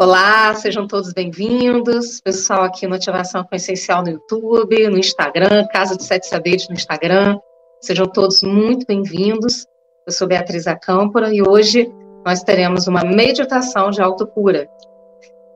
Olá, sejam todos bem-vindos. Pessoal aqui no Ativação com Essencial no YouTube, no Instagram, Casa de Sete Saberes no Instagram. Sejam todos muito bem-vindos. Eu sou Beatriz Acâmpora e hoje nós teremos uma meditação de autocura.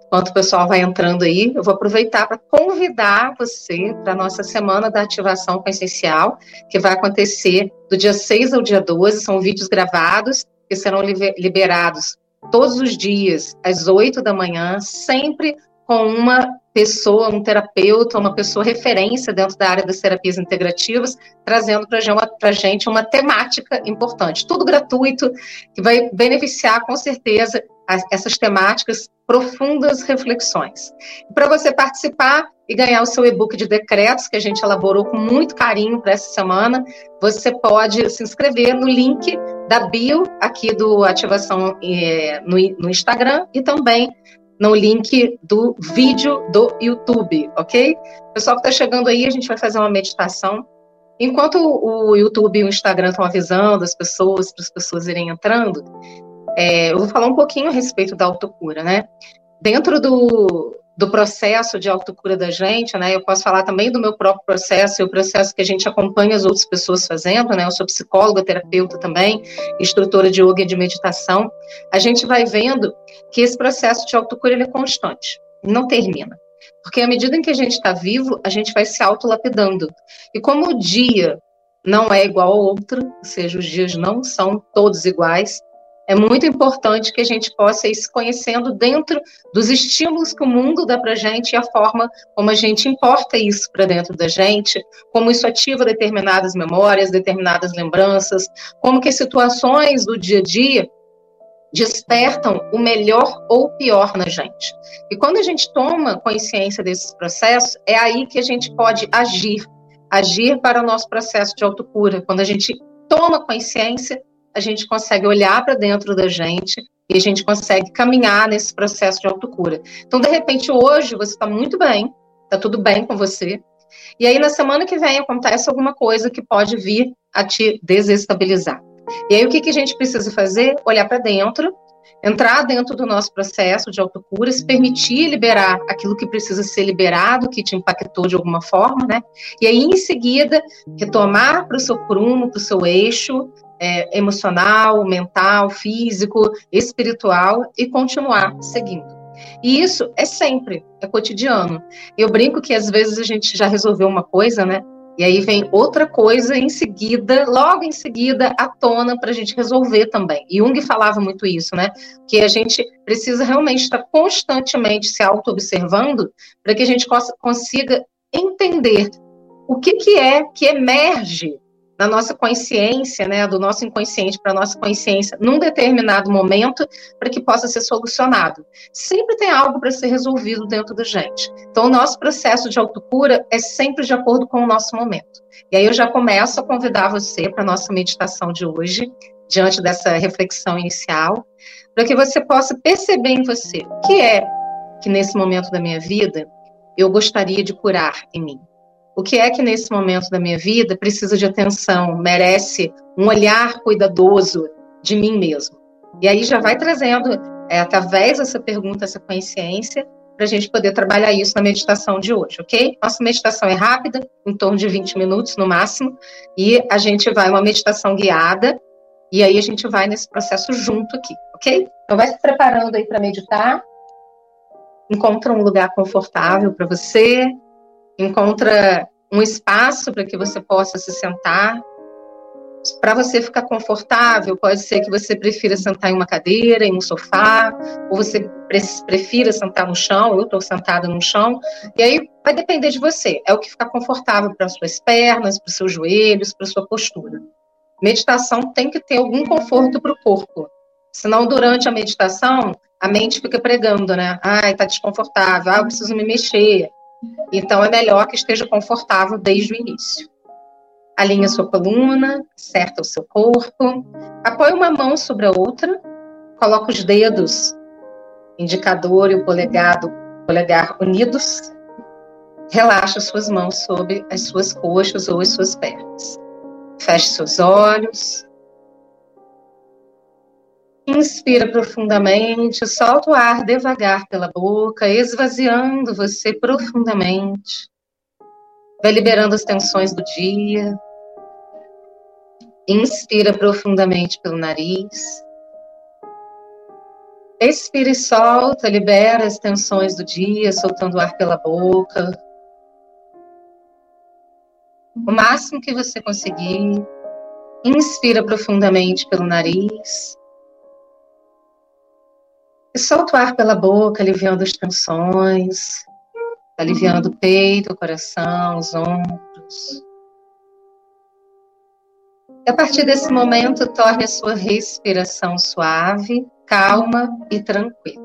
Enquanto o pessoal vai entrando aí, eu vou aproveitar para convidar você para a nossa Semana da Ativação com Essencial, que vai acontecer do dia 6 ao dia 12. São vídeos gravados que serão liberados todos os dias, às 8 da manhã, sempre com uma pessoa, um terapeuta, uma pessoa referência dentro da área das terapias integrativas, trazendo para a gente uma temática importante. Tudo gratuito, que vai beneficiar com certeza essas temáticas, profundas reflexões. Para você participar e ganhar o seu e-book de decretos, que a gente elaborou com muito carinho para essa semana, você pode se inscrever no link da bio aqui do Ativação é, no, no Instagram e também no link do vídeo do YouTube, ok? Pessoal que está chegando aí, a gente vai fazer uma meditação. Enquanto o YouTube e o Instagram estão avisando as pessoas, para as pessoas irem entrando, é, eu vou falar um pouquinho a respeito da autocura, né? Dentro do, do processo de autocura da gente, né? Eu posso falar também do meu próprio processo e o processo que a gente acompanha as outras pessoas fazendo, né? Eu sou psicóloga, terapeuta também, instrutora de yoga e de meditação. A gente vai vendo que esse processo de autocura ele é constante, não termina. Porque à medida em que a gente está vivo, a gente vai se autolapidando. E como o dia não é igual ao outro, ou seja, os dias não são todos iguais, é muito importante que a gente possa ir se conhecendo dentro dos estímulos que o mundo dá para a gente e a forma como a gente importa isso para dentro da gente, como isso ativa determinadas memórias, determinadas lembranças, como que as situações do dia a dia despertam o melhor ou pior na gente. E quando a gente toma consciência desses processos, é aí que a gente pode agir, agir para o nosso processo de autocura. Quando a gente toma consciência a gente consegue olhar para dentro da gente e a gente consegue caminhar nesse processo de autocura. Então, de repente, hoje você está muito bem, está tudo bem com você, e aí na semana que vem acontece alguma coisa que pode vir a te desestabilizar. E aí o que, que a gente precisa fazer? Olhar para dentro, entrar dentro do nosso processo de autocura, se permitir liberar aquilo que precisa ser liberado, que te impactou de alguma forma, né? E aí em seguida retomar para o seu prumo, para o seu eixo, é, emocional, mental, físico, espiritual e continuar seguindo. E isso é sempre, é cotidiano. Eu brinco que às vezes a gente já resolveu uma coisa, né? E aí vem outra coisa em seguida, logo em seguida, à tona para a gente resolver também. E Jung falava muito isso, né? Que a gente precisa realmente estar constantemente se auto-observando para que a gente consiga entender o que, que é que emerge da nossa consciência, né, do nosso inconsciente para a nossa consciência num determinado momento para que possa ser solucionado. Sempre tem algo para ser resolvido dentro da gente. Então, o nosso processo de autocura é sempre de acordo com o nosso momento. E aí eu já começo a convidar você para a nossa meditação de hoje, diante dessa reflexão inicial, para que você possa perceber em você o que é que nesse momento da minha vida eu gostaria de curar em mim. O que é que nesse momento da minha vida precisa de atenção, merece um olhar cuidadoso de mim mesmo? E aí já vai trazendo, é, através dessa pergunta, essa consciência, para a gente poder trabalhar isso na meditação de hoje, ok? Nossa meditação é rápida, em torno de 20 minutos no máximo, e a gente vai uma meditação guiada, e aí a gente vai nesse processo junto aqui, ok? Então vai se preparando aí para meditar. Encontra um lugar confortável para você, encontra um espaço para que você possa se sentar. Para você ficar confortável, pode ser que você prefira sentar em uma cadeira, em um sofá, ou você prefira sentar no chão. Eu estou sentada no chão, e aí vai depender de você. É o que ficar confortável para as suas pernas, para os seus joelhos, para sua postura. Meditação tem que ter algum conforto para o corpo. Senão, durante a meditação, a mente fica pregando, né? Ai, tá desconfortável, ah, eu preciso me mexer. Então, é melhor que esteja confortável desde o início. Alinhe sua coluna, acerta o seu corpo, apoie uma mão sobre a outra, coloque os dedos, indicador e o polegar unidos, relaxa suas mãos sobre as suas coxas ou as suas pernas. Feche seus olhos. Inspira profundamente, solta o ar devagar pela boca, esvaziando você profundamente. Vai liberando as tensões do dia. Inspira profundamente pelo nariz. Expira e solta, libera as tensões do dia, soltando o ar pela boca. O máximo que você conseguir. Inspira profundamente pelo nariz. Solta o ar pela boca, aliviando as tensões, aliviando o peito, o coração, os ombros. E a partir desse momento, torne a sua respiração suave, calma e tranquila.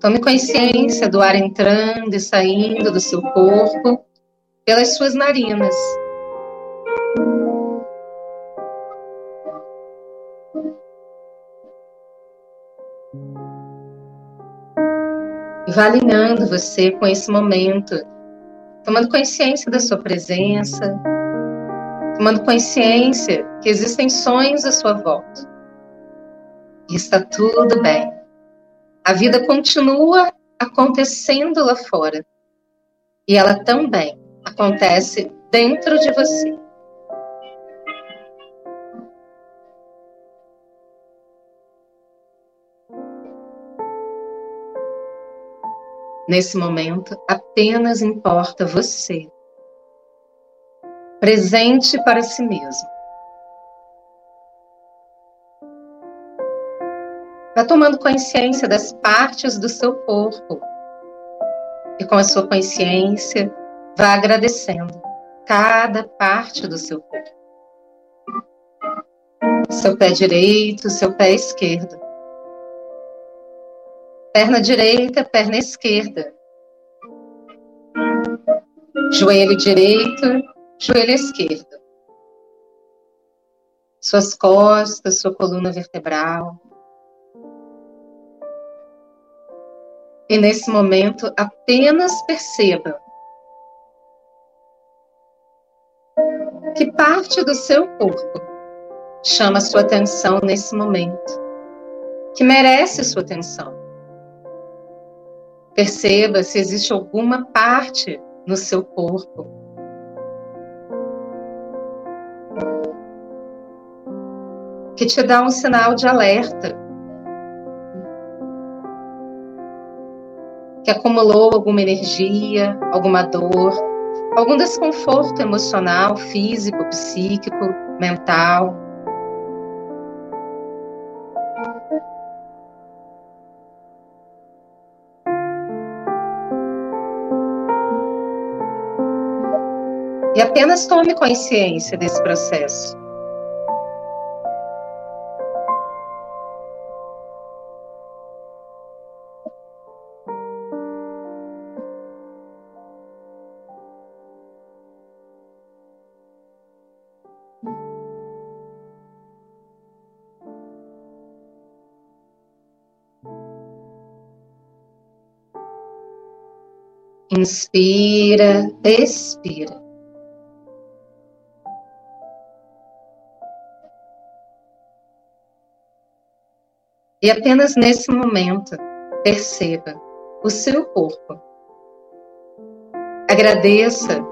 Tome consciência do ar entrando e saindo do seu corpo pelas suas narinas. Vá alinhando você com esse momento, tomando consciência da sua presença, tomando consciência que existem sonhos à sua volta. E está tudo bem. A vida continua acontecendo lá fora. E ela também acontece dentro de você. Nesse momento, apenas importa você. Presente para si mesmo. Vá tomando consciência das partes do seu corpo. E com a sua consciência, vá agradecendo cada parte do seu corpo. Seu pé direito, seu pé esquerdo Perna direita, perna esquerda. Joelho direito, joelho esquerdo. Suas costas, sua coluna vertebral. E nesse momento, apenas perceba que parte do seu corpo chama sua atenção nesse momento, que merece sua atenção. Perceba se existe alguma parte no seu corpo que te dá um sinal de alerta. Que acumulou alguma energia, alguma dor, algum desconforto emocional, físico, psíquico, mental. E apenas tome consciência desse processo. Inspira, expira. E apenas nesse momento, perceba o seu corpo. Agradeça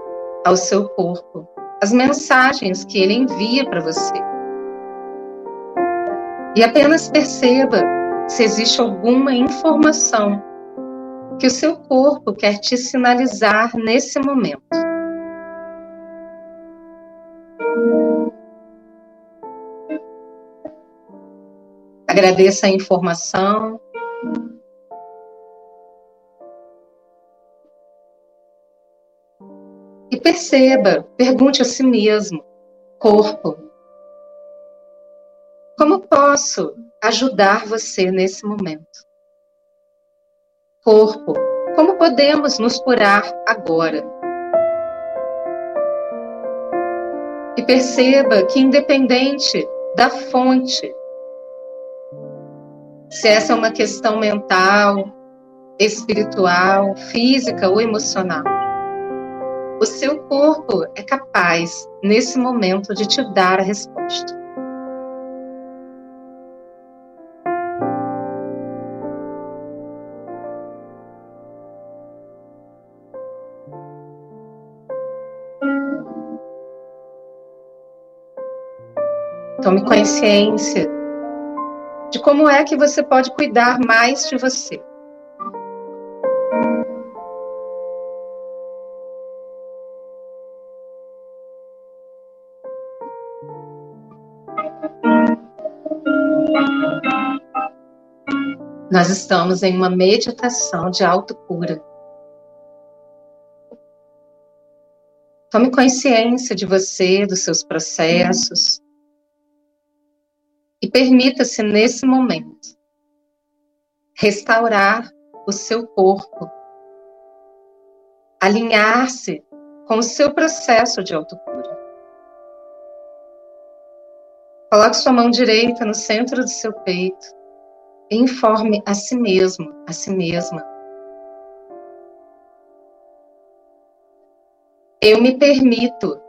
ao seu corpo as mensagens que ele envia para você. E apenas perceba se existe alguma informação que o seu corpo quer te sinalizar nesse momento. Agradeça a informação. E perceba, pergunte a si mesmo, corpo, como posso ajudar você nesse momento? Corpo, como podemos nos curar agora? E perceba que, independente da fonte se essa é uma questão mental, espiritual, física ou emocional. o seu corpo é capaz, nesse momento, de te dar a resposta. Tome consciência de como é que você pode cuidar mais de você. Nós estamos em uma meditação de autocura. Tome consciência de você, dos seus processos, e permita-se nesse momento restaurar o seu corpo, alinhar-se com o seu processo de autocura. Coloque sua mão direita no centro do seu peito e informe a si mesmo, a si mesma. Eu me permito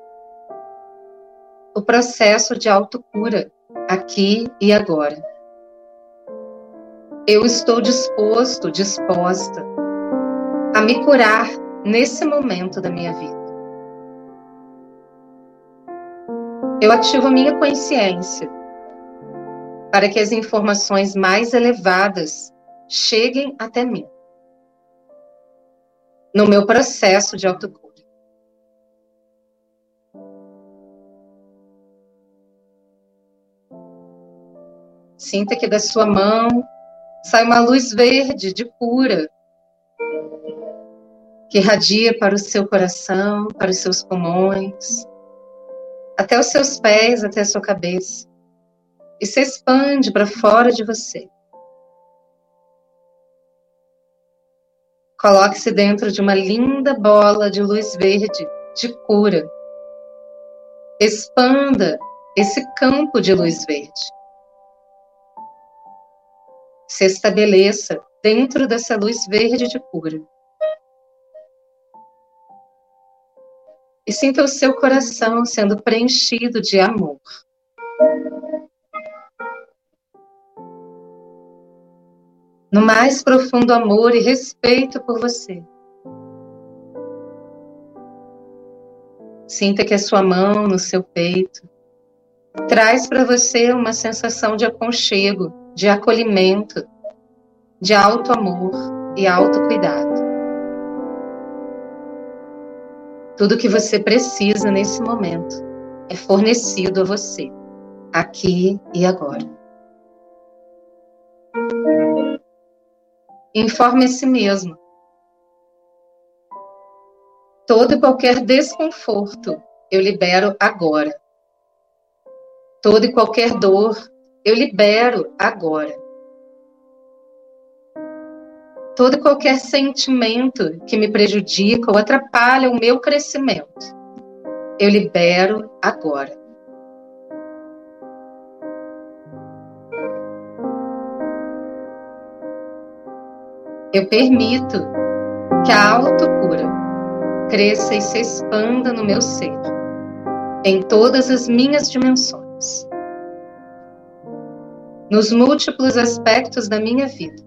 o processo de autocura aqui e agora. Eu estou disposto, disposta a me curar nesse momento da minha vida. Eu ativo a minha consciência para que as informações mais elevadas cheguem até mim. No meu processo de autocura. Sinta que da sua mão sai uma luz verde de cura, que irradia para o seu coração, para os seus pulmões, até os seus pés, até a sua cabeça, e se expande para fora de você. Coloque-se dentro de uma linda bola de luz verde de cura. Expanda esse campo de luz verde se estabeleça dentro dessa luz verde de cura. E sinta o seu coração sendo preenchido de amor. No mais profundo amor e respeito por você. Sinta que a sua mão no seu peito traz para você uma sensação de aconchego de acolhimento, de alto amor e alto cuidado. Tudo que você precisa nesse momento é fornecido a você, aqui e agora. Informe a si mesmo. Todo e qualquer desconforto eu libero agora. Toda e qualquer dor eu libero agora. Todo qualquer sentimento que me prejudica ou atrapalha o meu crescimento, eu libero agora. Eu permito que a autocura cresça e se expanda no meu ser, em todas as minhas dimensões nos múltiplos aspectos da minha vida.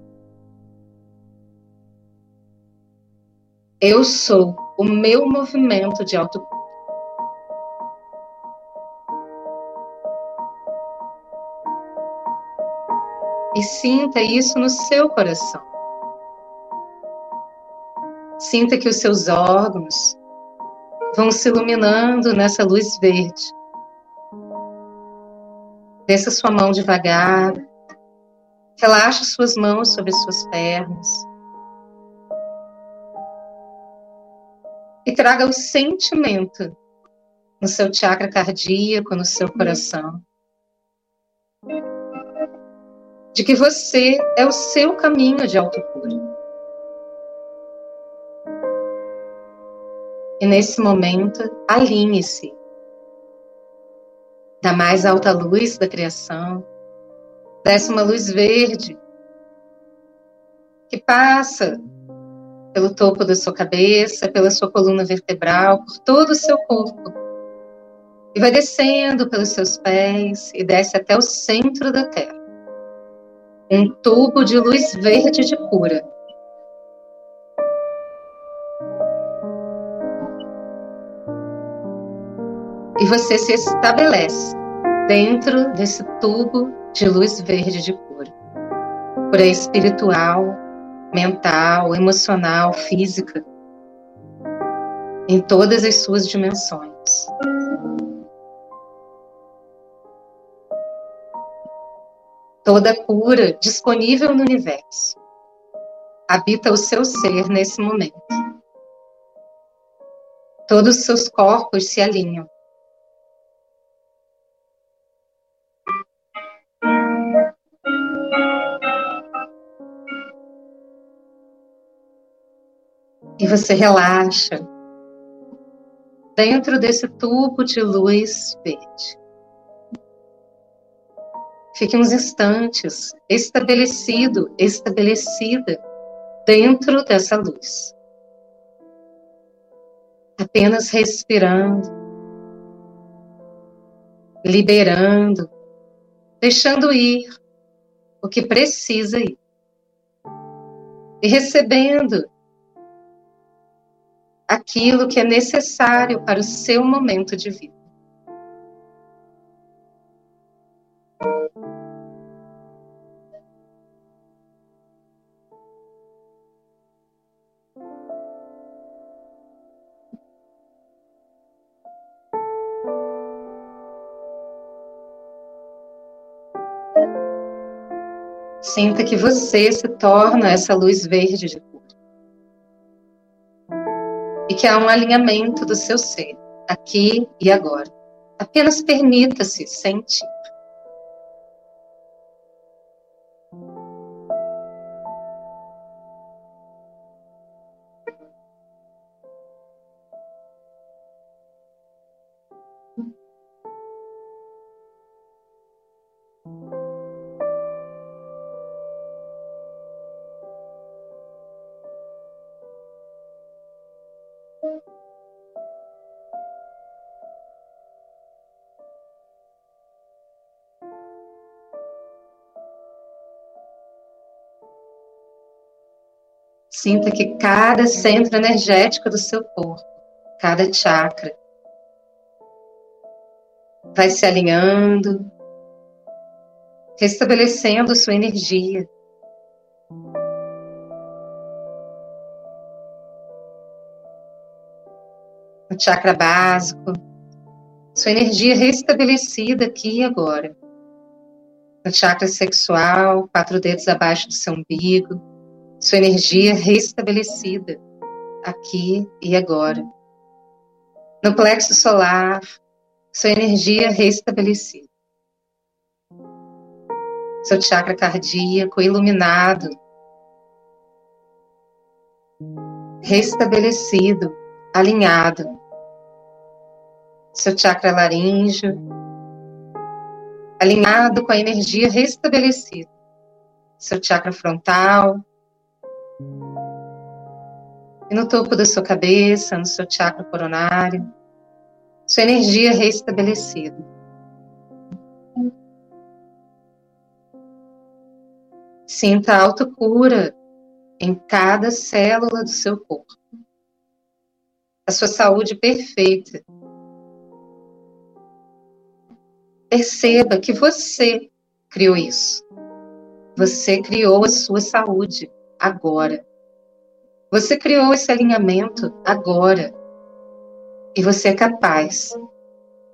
Eu sou o meu movimento de autocura. E sinta isso no seu coração. Sinta que os seus órgãos vão se iluminando nessa luz verde. Desça sua mão devagar. Relaxe suas mãos sobre suas pernas. E traga o sentimento no seu chakra cardíaco, no seu coração. De que você é o seu caminho de autocura. E nesse momento, alinhe-se da mais alta luz da criação, desce uma luz verde que passa pelo topo da sua cabeça, pela sua coluna vertebral, por todo o seu corpo. E vai descendo pelos seus pés e desce até o centro da Terra. Um tubo de luz verde de cura. E você se estabelece dentro desse tubo de luz verde de cura. Cura espiritual, mental, emocional, física, em todas as suas dimensões. Toda cura disponível no universo habita o seu ser nesse momento. Todos os seus corpos se alinham. E você relaxa dentro desse tubo de luz verde. Fique uns instantes estabelecido, estabelecida dentro dessa luz. Apenas respirando, liberando, deixando ir o que precisa ir. E recebendo aquilo que é necessário para o seu momento de vida. Sinta que você se torna essa luz verde de que há um alinhamento do seu ser, aqui e agora. Apenas permita-se sentir. Sinta que cada centro energético do seu corpo, cada chakra, vai se alinhando, restabelecendo sua energia. No chakra básico, sua energia restabelecida aqui e agora. No chakra sexual, quatro dedos abaixo do seu umbigo sua energia restabelecida aqui e agora. No plexo solar, sua energia restabelecida. Seu chakra cardíaco iluminado, restabelecido, alinhado. Seu chakra laríngeo, alinhado com a energia restabelecida. Seu chakra frontal, e no topo da sua cabeça, no seu chakra coronário, sua energia restabelecida. Sinta a autocura em cada célula do seu corpo. A sua saúde perfeita. Perceba que você criou isso. Você criou a sua saúde agora. Você criou esse alinhamento agora. E você é capaz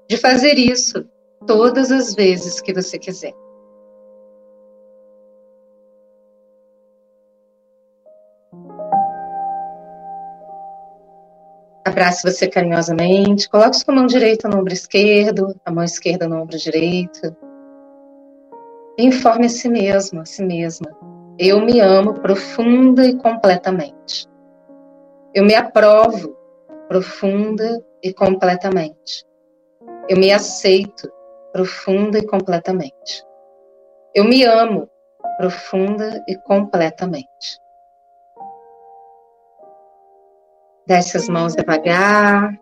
de fazer isso todas as vezes que você quiser. Abrace você carinhosamente, coloque sua mão direita no ombro esquerdo, a mão esquerda no ombro direito. E informe a si mesmo, a si mesma, eu me amo profunda e completamente. Eu me aprovo profunda e completamente. Eu me aceito profunda e completamente. Eu me amo profunda e completamente. Desce as mãos devagar.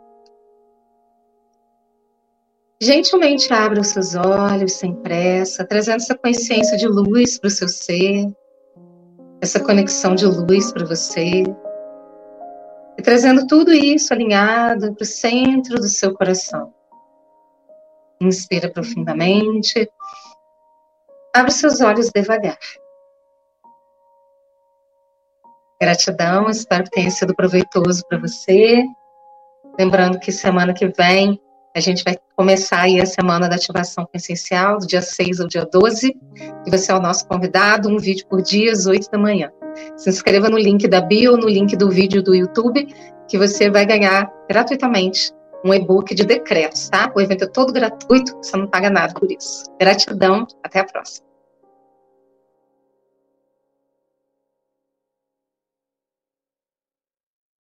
Gentilmente abra os seus olhos sem pressa, trazendo essa consciência de luz para o seu ser, essa conexão de luz para você. E trazendo tudo isso alinhado para o centro do seu coração. Inspira profundamente. Abre seus olhos devagar. Gratidão, espero que tenha sido proveitoso para você. Lembrando que semana que vem a gente vai começar aí a semana da ativação essencial, do dia 6 ao dia 12, e você é o nosso convidado, um vídeo por dia, às 8 da manhã. Se inscreva no link da bio, no link do vídeo do YouTube, que você vai ganhar gratuitamente um e-book de decretos, tá? O evento é todo gratuito, você não paga nada por isso. Gratidão, até a próxima.